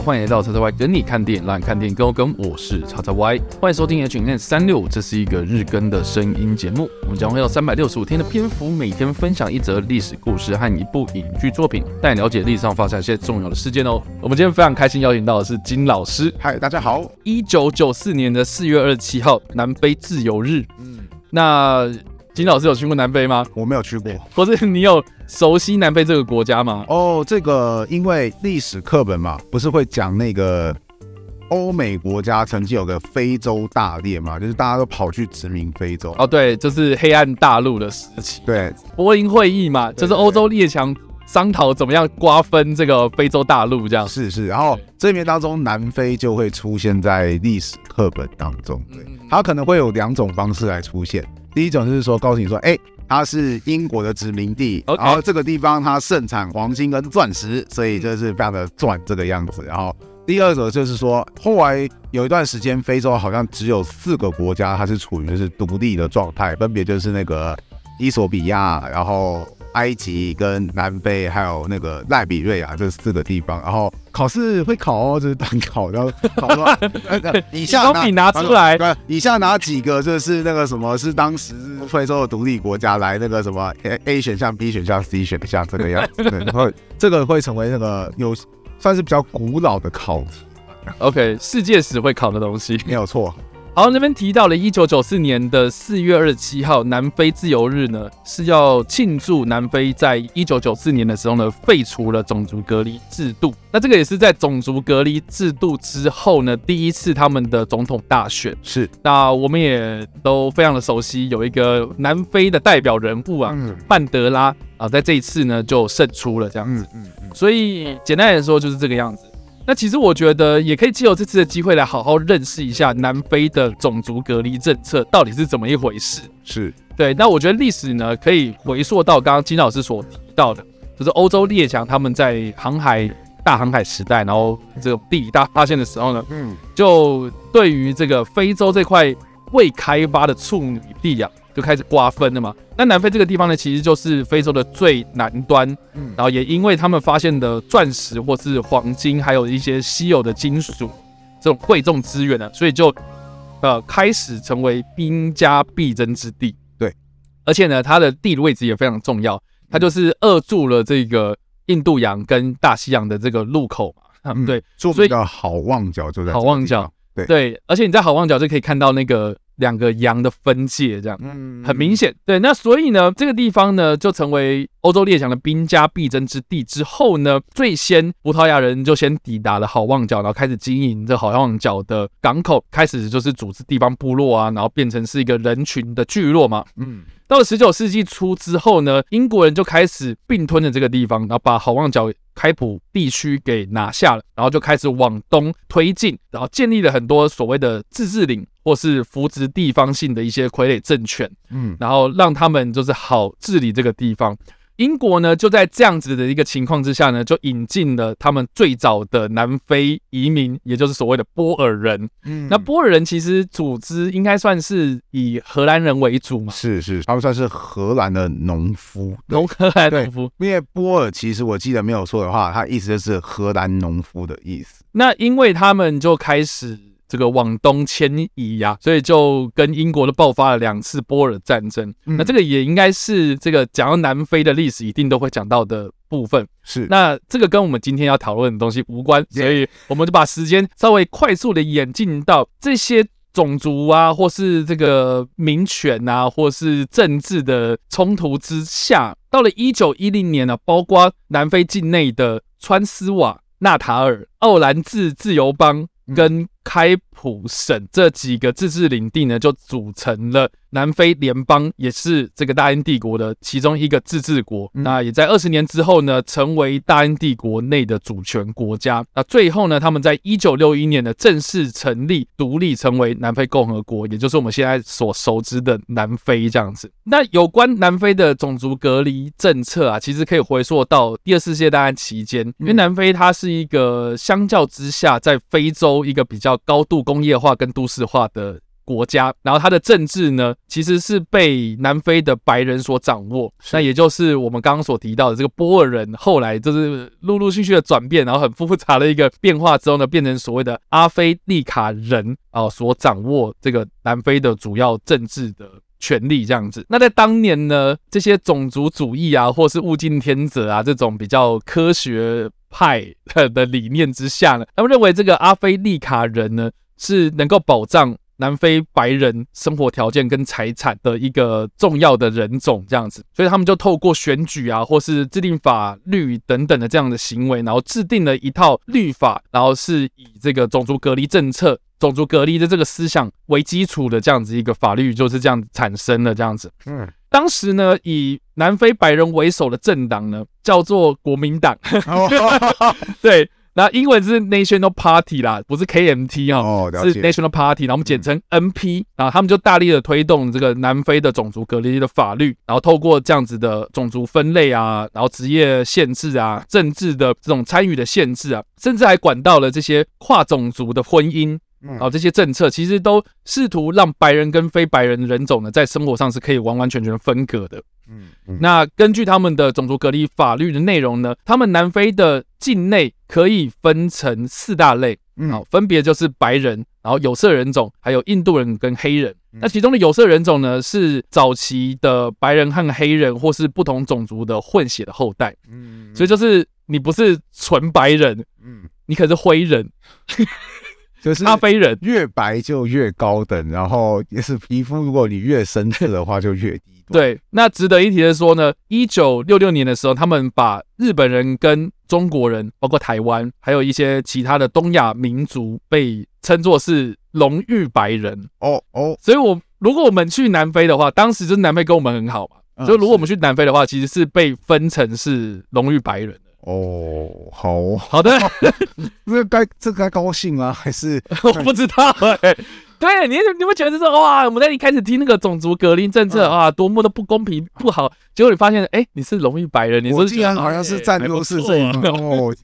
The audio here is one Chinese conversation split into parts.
好，欢迎来到叉叉 Y 跟你看电影，让你看电影跟我跟，我是叉叉 Y，欢迎收听 H N 三六五，这是一个日更的声音节目，我们将会有三百六十五天的篇幅，每天分享一则历史故事和一部影剧作品，带你了解历史上发生一些重要的事件哦。我们今天非常开心邀请到的是金老师，嗨，大家好。一九九四年的四月二十七号，南非自由日，嗯，那。金老师有去过南非吗？我没有去过。或是你有熟悉南非这个国家吗？哦，这个因为历史课本嘛，不是会讲那个欧美国家曾经有个非洲大裂嘛，就是大家都跑去殖民非洲。哦，对，就是黑暗大陆的时期。对，柏林会议嘛，就是欧洲列强商讨怎么样瓜分这个非洲大陆，这样。是是，然后这面当中南非就会出现在历史课本当中。对，它可能会有两种方式来出现。第一种就是说，告诉你说，哎、欸，它是英国的殖民地，Okay. 然后这个地方它盛产黄金跟钻石，所以就是非常的赚这个样子。然后第二种就是说，后来有一段时间，非洲好像只有四个国家它是处于就是独立的状态，分别就是那个伊索比亚，然后。埃及跟南非还有那个赖比瑞亚这四个地方，然后考试会考哦，这是单考，然后考说以下拿，拿出来，对，以下哪几个就是那个什么是当时非洲的独立国家来那个什么 A A 选项、B 选项、C 选项这个样子，对，然后这个会成为那个有算是比较古老的考题，OK，世界史会考的东西。没有错。好，那边提到了一九九四年的四月二十七号，南非自由日呢，是要庆祝南非在一九九四年的时候呢，废除了种族隔离制度。那这个也是在种族隔离制度之后呢，第一次他们的总统大选。是，那我们也都非常的熟悉，有一个南非的代表人物啊，嗯、曼德拉啊，在这一次呢就胜出了这样子。嗯嗯嗯、所以简单来说就是这个样子。那其实我觉得也可以借由这次的机会来好好认识一下南非的种族隔离政策到底是怎么一回事。是对。那我觉得历史呢，可以回溯到刚刚金老师所提到的，就是欧洲列强他们在航海大航海时代，然后这个地理大发现的时候呢，嗯，就对于这个非洲这块未开发的处女地啊。就开始瓜分了嘛。那南非这个地方呢，其实就是非洲的最南端，嗯，然后也因为他们发现的钻石或是黄金，还有一些稀有的金属这种贵重资源呢，所以就呃开始成为兵家必争之地。对，而且呢，它的地理位置也非常重要，它就是扼住了这个印度洋跟大西洋的这个路口嘛。嗯，对，所以叫好望角就在好望角。对对，而且你在好望角就可以看到那个。两个洋的分界，这样，嗯，很明显。对，那所以呢，这个地方呢，就成为欧洲列强的兵家必争之地。之后呢，最先葡萄牙人就先抵达了好望角，然后开始经营这好望角的港口，开始就是组织地方部落啊，然后变成是一个人群的聚落嘛。嗯，到了十九世纪初之后呢，英国人就开始并吞了这个地方，然后把好望角开普地区给拿下了，然后就开始往东推进，然后建立了很多所谓的自治领。或是扶植地方性的一些傀儡政权，嗯，然后让他们就是好治理这个地方。英国呢，就在这样子的一个情况之下呢，就引进了他们最早的南非移民，也就是所谓的波尔人。嗯，那波尔人其实组织应该算是以荷兰人为主嘛？是是，他们算是荷兰的农夫，农荷兰农夫。因为波尔其实我记得没有错的话，他意思就是荷兰农夫的意思。那因为他们就开始。这个往东迁移呀，所以就跟英国都爆发了两次波尔战争。嗯、那这个也应该是这个讲到南非的历史一定都会讲到的部分。是，那这个跟我们今天要讨论的东西无关，所以我们就把时间稍微快速的演进到这些种族啊，或是这个民权啊，或是政治的冲突之下，到了一九一零年呢、啊，包括南非境内的川斯瓦、纳塔尔、奥兰治自由邦跟开普省这几个自治领地呢，就组成了南非联邦，也是这个大英帝国的其中一个自治国。嗯、那也在二十年之后呢，成为大英帝国内的主权国家。那最后呢，他们在一九六一年呢正式成立独立，成为南非共和国，也就是我们现在所熟知的南非这样子。那有关南非的种族隔离政策啊，其实可以回溯到第二次世界大战期间，因为南非它是一个相较之下在非洲一个比较高度工业化跟都市化的国家，然后它的政治呢，其实是被南非的白人所掌握。那也就是我们刚刚所提到的这个波尔人，后来就是陆陆续续的转变，然后很复杂的一个变化之后呢，变成所谓的阿非利卡人啊、呃，所掌握这个南非的主要政治的权力这样子。那在当年呢，这些种族主义啊，或是物竞天择啊这种比较科学派的理念之下呢，他们认为这个阿非利卡人呢是能够保障南非白人生活条件跟财产的一个重要的人种，这样子，所以他们就透过选举啊，或是制定法律等等的这样的行为，然后制定了一套律法，然后是以这个种族隔离政策、种族隔离的这个思想为基础的这样子一个法律，就是这样产生的这样子。嗯，当时呢，以南非白人为首的政党呢，叫做国民党。对。那英文是 National Party 啦，不是 KMT 哈、喔，哦、是 National Party，然后我们简称 NP，然后他们就大力的推动这个南非的种族隔离的法律，然后透过这样子的种族分类啊，然后职业限制啊，政治的这种参与的限制啊，甚至还管到了这些跨种族的婚姻，然后这些政策其实都试图让白人跟非白人人种呢，在生活上是可以完完全全分隔的。嗯，嗯，那根据他们的种族隔离法律的内容呢，他们南非的境内可以分成四大类，嗯，好，分别就是白人，然后有色人种，还有印度人跟黑人。那其中的有色人种呢，是早期的白人和黑人或是不同种族的混血的后代。嗯，所以就是你不是纯白人，嗯，你可是灰人。就是咖啡人，越白就越高等，然后也是皮肤，如果你越深色的话就越低。对，那值得一提的说呢，一九六六年的时候，他们把日本人跟中国人，包括台湾，还有一些其他的东亚民族，被称作是荣誉白人。哦哦，所以我如果我们去南非的话，当时就是南非跟我们很好嘛，所以如果我们去南非的话，其实是被分成是荣誉白人。哦，好。好的，这该这该高兴吗？还是？我不知道。对你，你们觉得说哇，我们在一开始听那个种族隔离政策啊，多么的不公平不好，结果你发现，哎，你是荣誉白人，你是竟然好像是占优势这一方哦，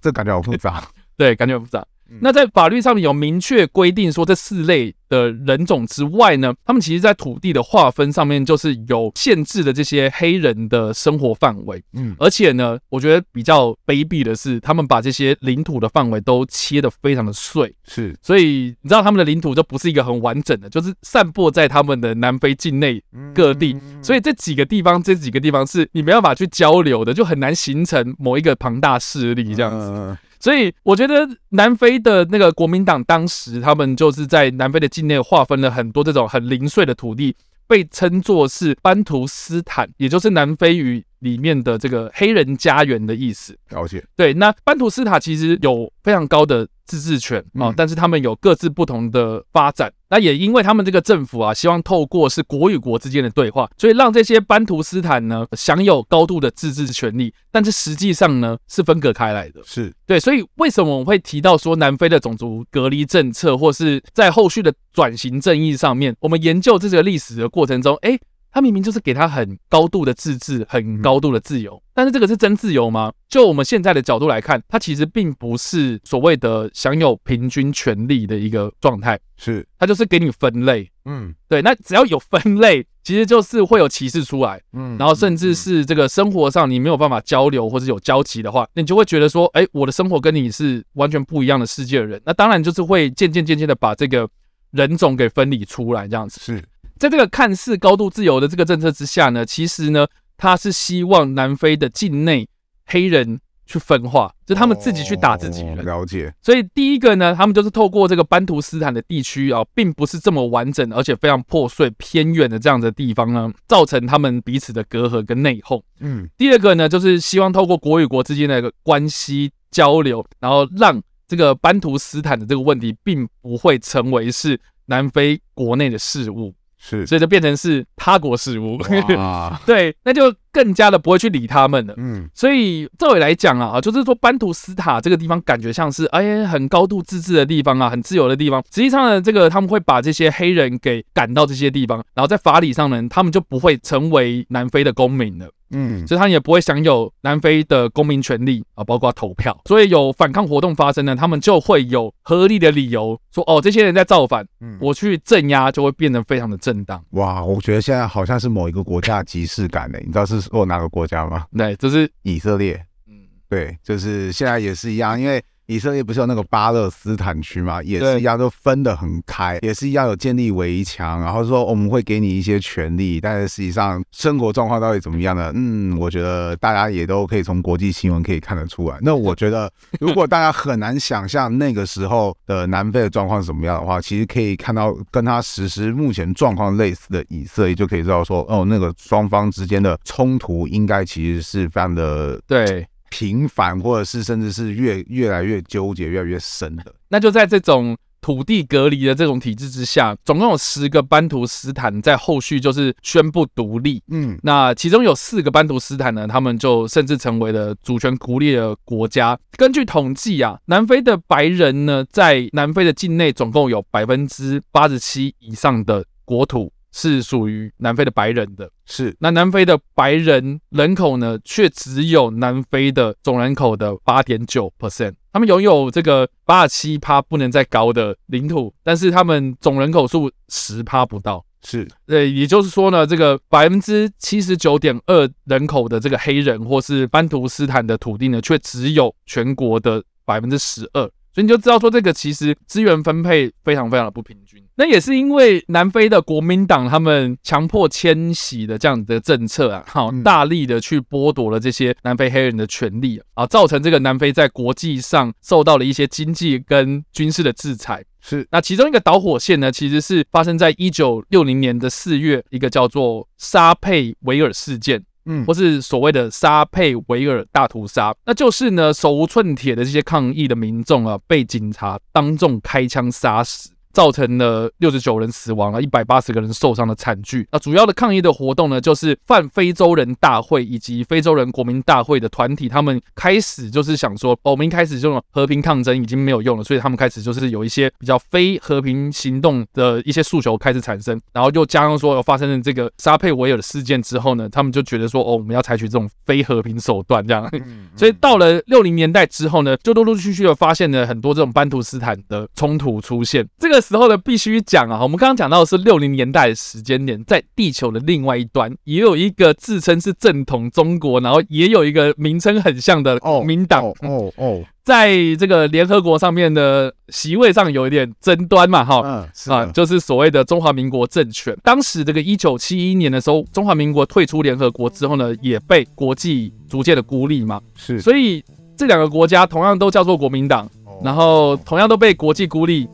这感觉好复杂，对，感觉很复杂。那在法律上面有明确规定说，这四类的人种之外呢，他们其实在土地的划分上面就是有限制的这些黑人的生活范围。嗯，而且呢，我觉得比较卑鄙的是，他们把这些领土的范围都切得非常的碎。是，所以你知道他们的领土就不是一个很完整的，就是散布在他们的南非境内各地。所以这几个地方，这几个地方是你没办法去交流的，就很难形成某一个庞大势力这样子。所以我觉得南非的那个国民党当时，他们就是在南非的境内划分了很多这种很零碎的土地，被称作是班图斯坦，也就是南非语里面的这个黑人家园的意思。了解。对，那班图斯塔其实有非常高的自治权啊，但是他们有各自不同的发展。那也因为他们这个政府啊，希望透过是国与国之间的对话，所以让这些班图斯坦呢享有高度的自治权利，但是实际上呢是分隔开来的。是对，所以为什么我们会提到说南非的种族隔离政策，或是在后续的转型正义上面，我们研究这个历史的过程中，哎。他明明就是给他很高度的自治，很高度的自由，但是这个是真自由吗？就我们现在的角度来看，它其实并不是所谓的享有平均权利的一个状态，是。它就是给你分类，嗯，对，那只要有分类，其实就是会有歧视出来，嗯，然后甚至是这个生活上你没有办法交流或者有交集的话，那你就会觉得说，哎，我的生活跟你是完全不一样的世界的人，那当然就是会渐渐渐渐的把这个人种给分离出来，这样子。是。在这个看似高度自由的这个政策之下呢，其实呢，他是希望南非的境内黑人去分化，就他们自己去打自己人。了解。所以第一个呢，他们就是透过这个班图斯坦的地区啊，并不是这么完整，而且非常破碎、偏远的这样的地方呢，造成他们彼此的隔阂跟内讧。嗯。第二个呢，就是希望透过国与国之间的一个关系交流，然后让这个班图斯坦的这个问题，并不会成为是南非国内的事务。是，所以就变成是他国事务，对，那就更加的不会去理他们了。嗯，所以照理来讲啊，就是说班图斯塔这个地方感觉像是哎很高度自治的地方啊，很自由的地方。实际上呢，这个他们会把这些黑人给赶到这些地方，然后在法理上呢，他们就不会成为南非的公民了。嗯，所以他也不会享有南非的公民权利啊，包括投票。所以有反抗活动发生呢，他们就会有合理的理由说，哦，这些人在造反，嗯，我去镇压就会变得非常的正当。哇，我觉得现在好像是某一个国家的即视感呢。你知道是说哪个国家吗？对，就是以色列。嗯，对，就是现在也是一样，因为。以色列不是有那个巴勒斯坦区吗？也是一样，都分得很开，也是一样有建立围墙，然后说我们会给你一些权利，但是实际上生活状况到底怎么样呢？嗯，我觉得大家也都可以从国际新闻可以看得出来。那我觉得，如果大家很难想象那个时候的南非的状况是怎么样的话，其实可以看到跟他实施目前状况类似的以色列，就可以知道说，哦，那个双方之间的冲突应该其实是非常的对。频繁，或者是甚至是越越来越纠结、越来越深的。那就在这种土地隔离的这种体制之下，总共有十个班图斯坦在后续就是宣布独立。嗯，那其中有四个班图斯坦呢，他们就甚至成为了主权独立的国家。根据统计啊，南非的白人呢，在南非的境内总共有百分之八十七以上的国土。是属于南非的白人的，是。那南非的白人人口呢，却只有南非的总人口的八点九 percent。他们拥有这个八十七趴不能再高的领土，但是他们总人口数十趴不到。是，呃，也就是说呢，这个百分之七十九点二人口的这个黑人或是班图斯坦的土地呢，却只有全国的百分之十二。所以你就知道说，这个其实资源分配非常非常的不平均。那也是因为南非的国民党他们强迫迁徙的这样的政策啊，好大力的去剥夺了这些南非黑人的权利啊，造成这个南非在国际上受到了一些经济跟军事的制裁。是，那其中一个导火线呢，其实是发生在一九六零年的四月，一个叫做沙佩维尔事件。嗯，或是所谓的沙佩维尔大屠杀，那就是呢，手无寸铁的这些抗议的民众啊，被警察当众开枪杀死。造成了六十九人死亡了，一百八十个人受伤的惨剧。那主要的抗议的活动呢，就是泛非洲人大会以及非洲人国民大会的团体，他们开始就是想说，哦，我们一开始这种和平抗争已经没有用了，所以他们开始就是有一些比较非和平行动的一些诉求开始产生。然后又加上说，有发生了这个沙佩维尔事件之后呢，他们就觉得说，哦，我们要采取这种非和平手段这样。所以到了六零年代之后呢，就陆陆续续的发现了很多这种班图斯坦的冲突出现。这个。时候呢，必须讲啊，我们刚刚讲到的是六零年代的时间点，在地球的另外一端，也有一个自称是正统中国，然后也有一个名称很像的国民党。哦哦，在这个联合国上面的席位上有一点争端嘛，哈，嗯，啊，就是所谓的中华民国政权。当时这个一九七一年的时候，中华民国退出联合国之后呢，也被国际逐渐的孤立嘛，是，所以这两个国家同样都叫做国民党，然后同样都被国际孤立。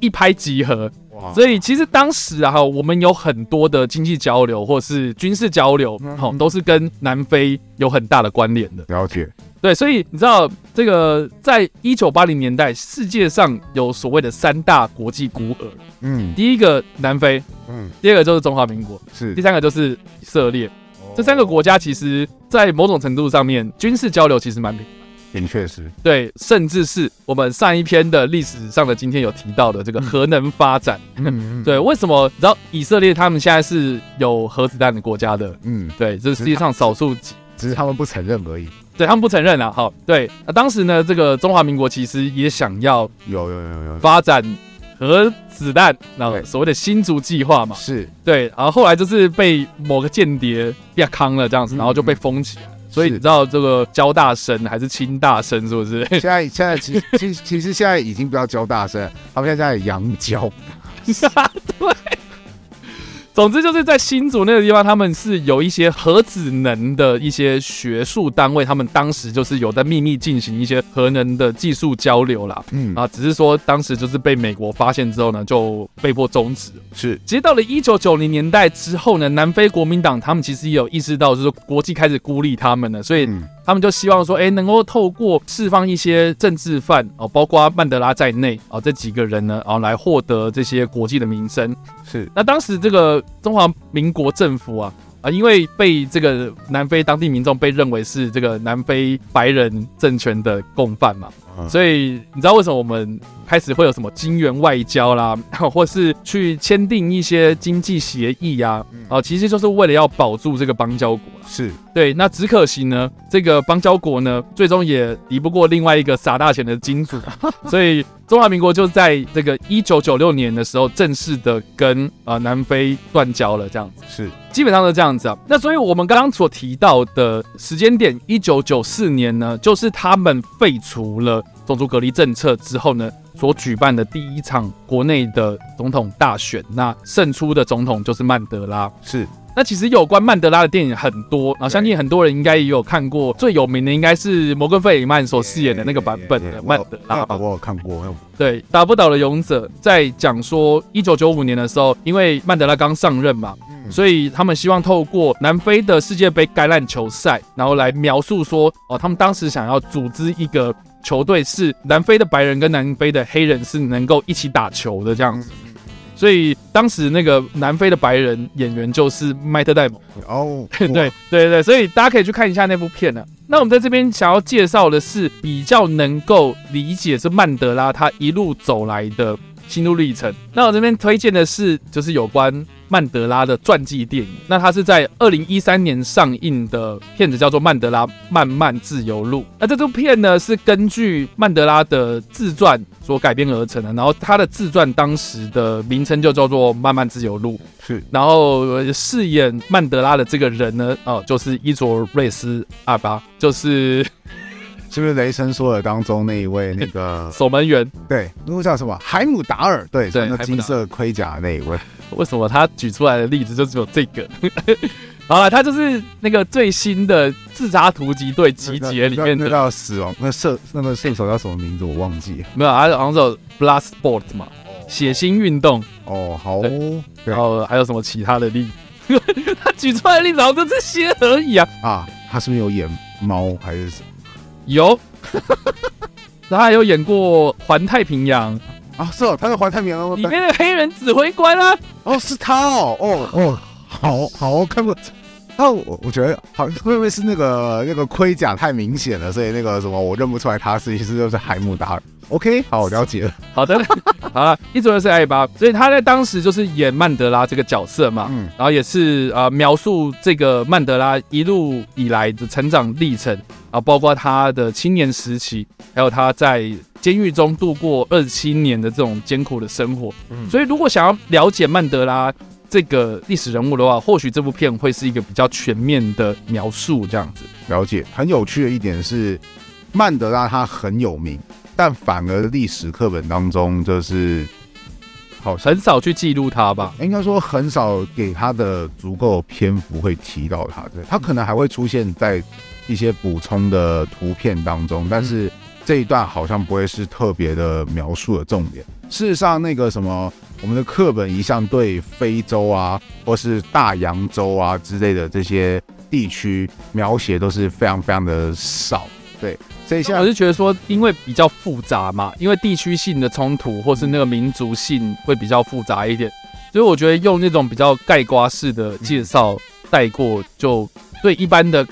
一拍即合，所以其实当时啊，我们有很多的经济交流或是军事交流，好，都是跟南非有很大的关联的。了解，对，所以你知道这个，在一九八零年代，世界上有所谓的三大国际孤儿，嗯，第一个南非，嗯，第二个就是中华民国，是，第三个就是以色列。这三个国家其实，在某种程度上面，军事交流其实蛮平。也确实，对，甚至是我们上一篇的历史上的今天有提到的这个核能发展，嗯，对，为什么？你知道以色列他们现在是有核子弹的国家的，嗯，对，这是世界上少数几，只是他们不承认而已。对，他们不承认啊，好，对，那当时呢，这个中华民国其实也想要有有有有。发展核子弹，然后所谓的新竹计划嘛，是。对，然后后来就是被某个间谍压康了这样子，然后就被封起来。所以你知道这个交大生还是清大生是不是？现在现在其其其实现在已经不要交大生，他们现在在阳交。对。总之就是在新竹那个地方，他们是有一些核子能的一些学术单位，他们当时就是有在秘密进行一些核能的技术交流啦。嗯啊，只是说当时就是被美国发现之后呢，就被迫终止。是，其实到了一九九零年代之后呢，南非国民党他们其实也有意识到，就是国际开始孤立他们了，所以。嗯他们就希望说，哎，能够透过释放一些政治犯哦，包括曼德拉在内哦，这几个人呢，啊，来获得这些国际的名声。是。那当时这个中华民国政府啊，啊，因为被这个南非当地民众被认为是这个南非白人政权的共犯嘛，所以你知道为什么我们开始会有什么金援外交啦，或是去签订一些经济协议呀？啊，其实就是为了要保住这个邦交国。是对，那只可惜呢，这个邦交国呢，最终也敌不过另外一个撒大钱的金主，所以中华民国就在这个一九九六年的时候正式的跟呃南非断交了，这样子是基本上是这样子啊。那所以我们刚刚所提到的时间点，一九九四年呢，就是他们废除了种族隔离政策之后呢，所举办的第一场国内的总统大选，那胜出的总统就是曼德拉，是。那其实有关曼德拉的电影很多，然后相信很多人应该也有看过，最有名的应该是摩根·费里曼所饰演的那个版本的曼德拉。我有看过。对，打不倒的勇者在讲说，一九九五年的时候，因为曼德拉刚上任嘛，所以他们希望透过南非的世界杯橄榄球赛，然后来描述说，哦，他们当时想要组织一个球队，是南非的白人跟南非的黑人是能够一起打球的这样子。所以当时那个南非的白人演员就是迈特戴蒙哦，对对对对，所以大家可以去看一下那部片呢。那我们在这边想要介绍的是比较能够理解这曼德拉他一路走来的心路历程。那我这边推荐的是就是有关。曼德拉的传记电影，那它是在二零一三年上映的片子，叫做《曼德拉漫漫自由路》。那这部片呢，是根据曼德拉的自传所改编而成的。然后他的自传当时的名称就叫做《漫漫自由路》。是，然后饰演曼德拉的这个人呢，哦，就是伊卓瑞斯阿巴，就是。是不是雷神说的当中那一位那个 守门员？对，那个叫什么？海姆达尔。对，穿个金色盔甲那一位。为什么他举出来的例子就只有这个？好了，他就是那个最新的自杀突击队集结里面的。那叫死亡，那射那个射手叫什么名字？我忘记了。没有，他好像叫 Bloodsport 嘛，血腥运动。哦，好。然后还有什么其他的例子？他举出来的例子好像就这些而已啊。啊，他是不是有演猫还是什么？有，他还有演过《环太平洋》啊，是哦，他是《环太平洋》里面的黑人指挥官啊，哦，是他哦，哦。哦，好好看不，那我我觉得好像会不会是那个那个盔甲太明显了，所以那个什么我认不出来他是，其实就是海姆达尔。OK，好，我了解了。好的，好了，一直都是艾巴，所以他在当时就是演曼德拉这个角色嘛，嗯，然后也是呃描述这个曼德拉一路以来的成长历程，啊包括他的青年时期，还有他在监狱中度过二十七年的这种艰苦的生活。嗯，所以如果想要了解曼德拉这个历史人物的话，或许这部片会是一个比较全面的描述，这样子。了解，很有趣的一点是，曼德拉他很有名。但反而历史课本当中就是好很少去记录他吧，应该说很少给他的足够篇幅会提到他，对，他可能还会出现在一些补充的图片当中，但是这一段好像不会是特别的描述的重点。事实上，那个什么，我们的课本一向对非洲啊，或是大洋洲啊之类的这些地区描写都是非常非常的少，对。所以现在我是觉得说，因为比较复杂嘛，因为地区性的冲突或是那个民族性会比较复杂一点，所以我觉得用那种比较盖瓜式的介绍带过，就对一般的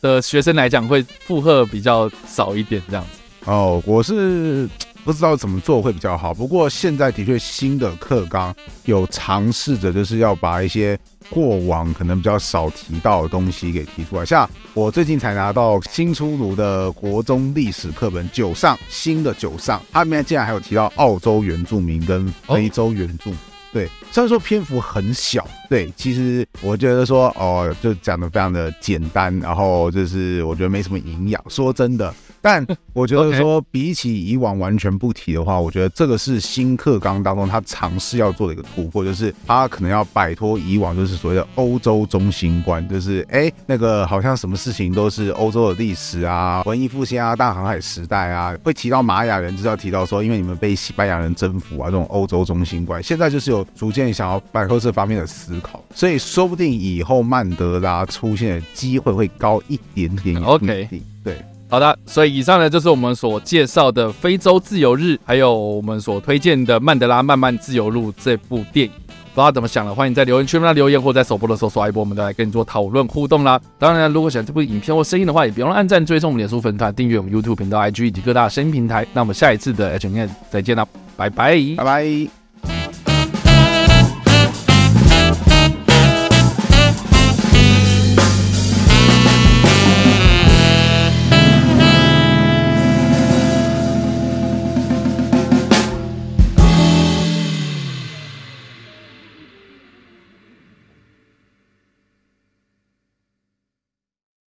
的学生来讲会负荷比较少一点这样子。哦，我是不知道怎么做会比较好，不过现在的确新的课纲有尝试着就是要把一些。过往可能比较少提到的东西给提出来，像我最近才拿到新出炉的国中历史课本九上新的九上，它里面竟然还有提到澳洲原住民跟非洲原住民。对，虽然说篇幅很小，对，其实我觉得说哦，就讲得非常的简单，然后就是我觉得没什么营养。说真的。但我觉得 说，比起以往完全不提的话，我觉得这个是新课纲当中他尝试要做的一个突破，就是他可能要摆脱以往就是所谓的欧洲中心观，就是哎那个好像什么事情都是欧洲的历史啊、文艺复兴啊、大航海时代啊，会提到玛雅人，就是要提到说因为你们被西班牙人征服啊这种欧洲中心观，现在就是有逐渐想要摆脱这方面的思考，所以说不定以后曼德拉出现的机会会高一点点。OK，对。好的，所以以上呢就是我们所介绍的《非洲自由日》，还有我们所推荐的《曼德拉漫漫自由路》这部电影。不知道怎么想的，欢迎在留言区那留言，或在首播的时候刷一波，我们都来跟你做讨论互动啦。当然，如果喜欢这部影片或声音的话，也别忘了按赞、追踪我们脸书粉团、订阅我们 YouTube 频道、IG 以及各大声音平台。那我们下一次的 H&M 再见啦，拜拜，拜拜。